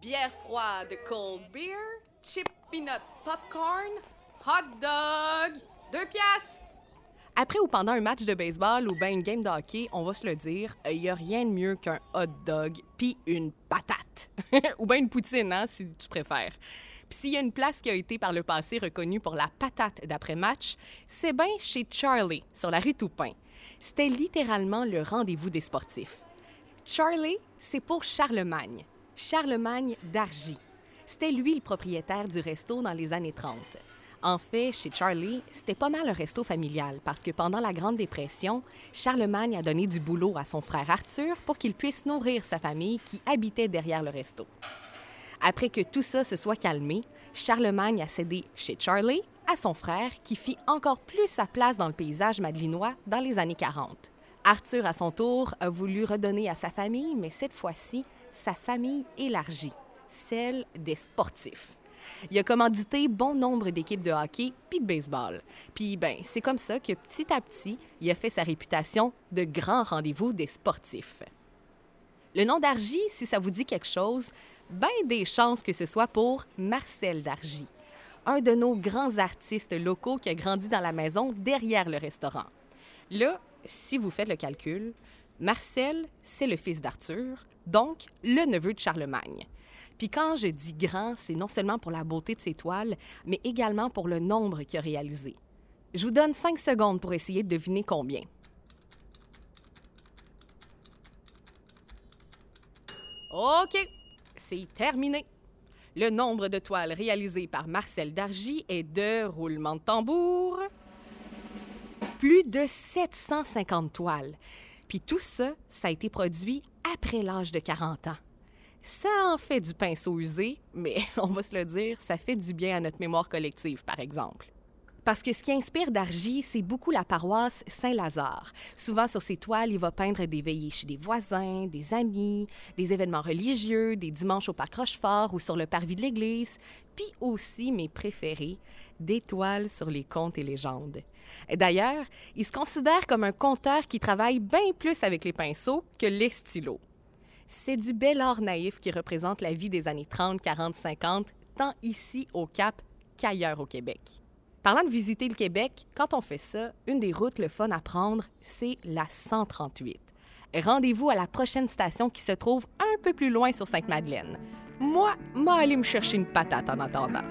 bière froide cold beer, chip peanut popcorn, hot dog, deux piastres. Après ou pendant un match de baseball ou bien une game de hockey, on va se le dire, il n'y a rien de mieux qu'un hot dog puis une patate. ou bien une poutine, hein, si tu préfères. Puis s'il y a une place qui a été par le passé reconnue pour la patate d'après-match, c'est bien chez Charlie, sur la rue Toupin. C'était littéralement le rendez-vous des sportifs. Charlie, c'est pour Charlemagne. Charlemagne d'Argy. C'était lui le propriétaire du resto dans les années 30. En fait, chez Charlie, c'était pas mal un resto familial parce que pendant la Grande Dépression, Charlemagne a donné du boulot à son frère Arthur pour qu'il puisse nourrir sa famille qui habitait derrière le resto. Après que tout ça se soit calmé, Charlemagne a cédé chez Charlie à son frère qui fit encore plus sa place dans le paysage madelinois dans les années 40. Arthur, à son tour, a voulu redonner à sa famille, mais cette fois-ci, sa famille élargie, celle des sportifs. Il a commandité bon nombre d'équipes de hockey puis de baseball. Puis ben, c'est comme ça que petit à petit, il a fait sa réputation de grand rendez-vous des sportifs. Le nom d'Argy, si ça vous dit quelque chose, ben des chances que ce soit pour Marcel Dargy, un de nos grands artistes locaux qui a grandi dans la maison derrière le restaurant. Là, si vous faites le calcul, Marcel, c'est le fils d'Arthur, donc le neveu de Charlemagne. Puis quand je dis grand, c'est non seulement pour la beauté de ses toiles, mais également pour le nombre qu'il a réalisé. Je vous donne cinq secondes pour essayer de deviner combien. OK, c'est terminé. Le nombre de toiles réalisées par Marcel Dargy est de roulement de tambour. Plus de 750 toiles. Puis tout ça, ça a été produit après l'âge de 40 ans. Ça en fait du pinceau usé, mais on va se le dire, ça fait du bien à notre mémoire collective, par exemple. Parce que ce qui inspire Dargy, c'est beaucoup la paroisse Saint-Lazare. Souvent, sur ses toiles, il va peindre des veillées chez des voisins, des amis, des événements religieux, des dimanches au parc Rochefort ou sur le parvis de l'église, puis aussi, mes préférés, des toiles sur les contes et légendes. D'ailleurs, il se considère comme un conteur qui travaille bien plus avec les pinceaux que les stylos. C'est du bel art naïf qui représente la vie des années 30, 40, 50, tant ici au Cap qu'ailleurs au Québec. Parlant de visiter le Québec, quand on fait ça, une des routes le fun à prendre, c'est la 138. Rendez-vous à la prochaine station qui se trouve un peu plus loin sur Sainte-Madeleine. Moi, moi aller me chercher une patate en attendant.